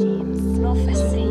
Prophecy.